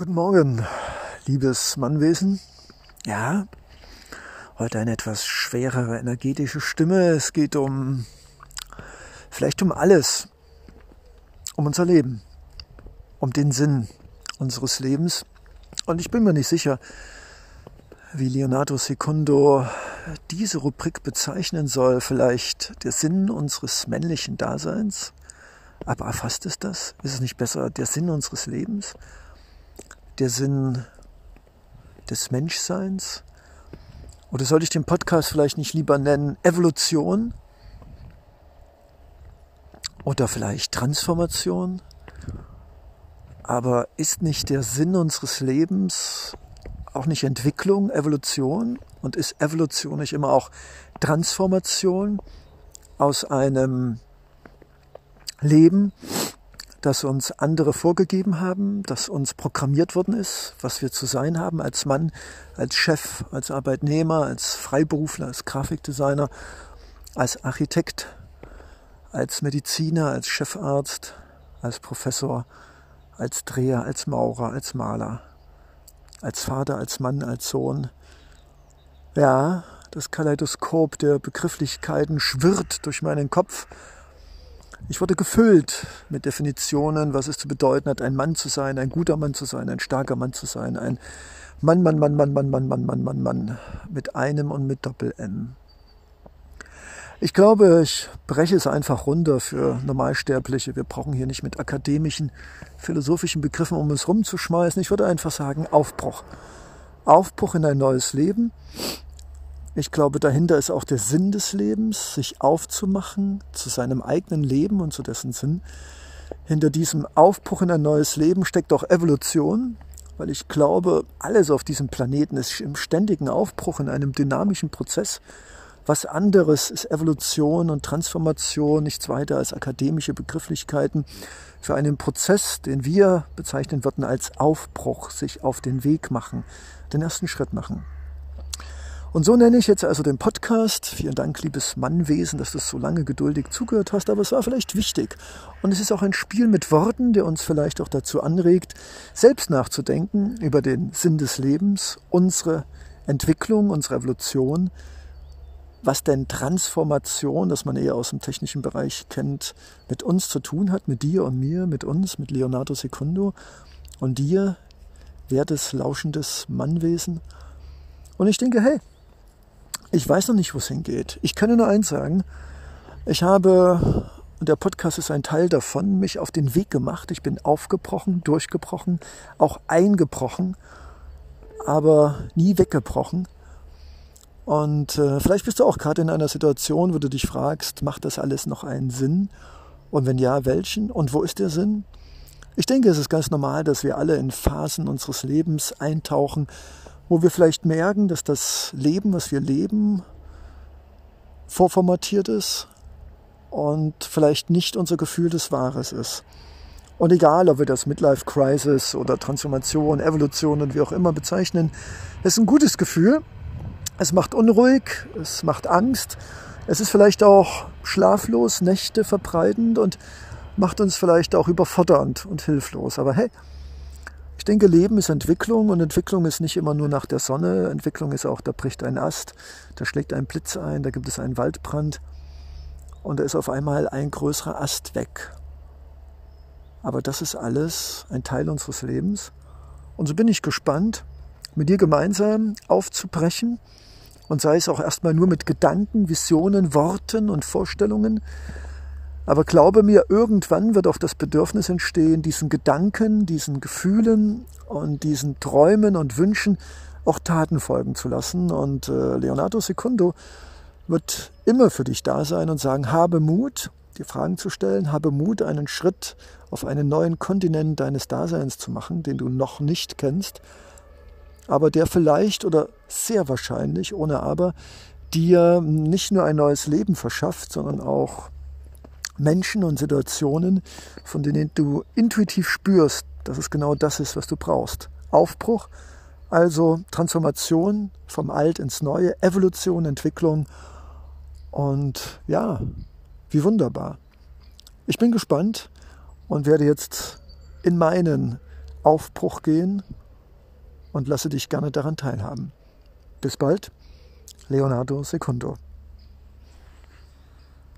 Guten Morgen, liebes Mannwesen. Ja, heute eine etwas schwerere energetische Stimme. Es geht um, vielleicht um alles, um unser Leben, um den Sinn unseres Lebens. Und ich bin mir nicht sicher, wie Leonardo Secundo diese Rubrik bezeichnen soll. Vielleicht der Sinn unseres männlichen Daseins. Aber erfasst es das? Ist es nicht besser der Sinn unseres Lebens? Der Sinn des Menschseins? Oder sollte ich den Podcast vielleicht nicht lieber nennen Evolution? Oder vielleicht Transformation? Aber ist nicht der Sinn unseres Lebens auch nicht Entwicklung, Evolution? Und ist Evolution nicht immer auch Transformation aus einem Leben, das uns andere vorgegeben haben, das uns programmiert worden ist, was wir zu sein haben als Mann, als Chef, als Arbeitnehmer, als Freiberufler, als Grafikdesigner, als Architekt, als Mediziner, als Chefarzt, als Professor, als Dreher, als Maurer, als Maler, als Vater, als Mann, als Sohn. Ja, das Kaleidoskop der Begrifflichkeiten schwirrt durch meinen Kopf ich wurde gefüllt mit Definitionen, was es zu bedeuten hat, ein Mann zu sein, ein guter Mann zu sein, ein starker Mann zu sein, ein Mann, Mann, Mann, Mann, Mann, Mann, Mann, Mann, Mann, Mann, mit einem und mit Doppel-M. Ich glaube, ich breche es einfach runter für Normalsterbliche. Wir brauchen hier nicht mit akademischen, philosophischen Begriffen um uns rumzuschmeißen. Ich würde einfach sagen, Aufbruch. Aufbruch in ein neues Leben. Ich glaube, dahinter ist auch der Sinn des Lebens, sich aufzumachen zu seinem eigenen Leben und zu dessen Sinn. Hinter diesem Aufbruch in ein neues Leben steckt auch Evolution, weil ich glaube, alles auf diesem Planeten ist im ständigen Aufbruch, in einem dynamischen Prozess. Was anderes ist Evolution und Transformation, nichts weiter als akademische Begrifflichkeiten für einen Prozess, den wir bezeichnen würden als Aufbruch, sich auf den Weg machen, den ersten Schritt machen. Und so nenne ich jetzt also den Podcast. Vielen Dank, liebes Mannwesen, dass du so lange geduldig zugehört hast, aber es war vielleicht wichtig. Und es ist auch ein Spiel mit Worten, der uns vielleicht auch dazu anregt, selbst nachzudenken über den Sinn des Lebens, unsere Entwicklung, unsere Evolution, was denn Transformation, das man eher aus dem technischen Bereich kennt, mit uns zu tun hat, mit dir und mir, mit uns, mit Leonardo Secundo und dir, wertes, lauschendes Mannwesen. Und ich denke, hey, ich weiß noch nicht, wo es hingeht. Ich kann nur eins sagen. Ich habe, und der Podcast ist ein Teil davon, mich auf den Weg gemacht. Ich bin aufgebrochen, durchgebrochen, auch eingebrochen, aber nie weggebrochen. Und äh, vielleicht bist du auch gerade in einer Situation, wo du dich fragst, macht das alles noch einen Sinn? Und wenn ja, welchen? Und wo ist der Sinn? Ich denke, es ist ganz normal, dass wir alle in Phasen unseres Lebens eintauchen, wo wir vielleicht merken, dass das Leben, was wir leben, vorformatiert ist und vielleicht nicht unser Gefühl des Wahres ist. Und egal, ob wir das Midlife Crisis oder Transformation, Evolution und wie auch immer bezeichnen, es ist ein gutes Gefühl. Es macht unruhig, es macht Angst. Es ist vielleicht auch schlaflos, Nächte verbreitend und macht uns vielleicht auch überfordernd und hilflos. Aber hey, ich denke, Leben ist Entwicklung und Entwicklung ist nicht immer nur nach der Sonne. Entwicklung ist auch, da bricht ein Ast, da schlägt ein Blitz ein, da gibt es einen Waldbrand und da ist auf einmal ein größerer Ast weg. Aber das ist alles ein Teil unseres Lebens. Und so bin ich gespannt, mit dir gemeinsam aufzubrechen und sei es auch erstmal nur mit Gedanken, Visionen, Worten und Vorstellungen, aber glaube mir, irgendwann wird auch das Bedürfnis entstehen, diesen Gedanken, diesen Gefühlen und diesen Träumen und Wünschen auch Taten folgen zu lassen. Und äh, Leonardo Secundo wird immer für dich da sein und sagen, habe Mut, dir Fragen zu stellen, habe Mut, einen Schritt auf einen neuen Kontinent deines Daseins zu machen, den du noch nicht kennst, aber der vielleicht oder sehr wahrscheinlich, ohne aber, dir nicht nur ein neues Leben verschafft, sondern auch Menschen und Situationen, von denen du intuitiv spürst, dass es genau das ist, was du brauchst. Aufbruch, also Transformation vom Alt ins Neue, Evolution, Entwicklung und ja, wie wunderbar. Ich bin gespannt und werde jetzt in meinen Aufbruch gehen und lasse dich gerne daran teilhaben. Bis bald, Leonardo Secundo.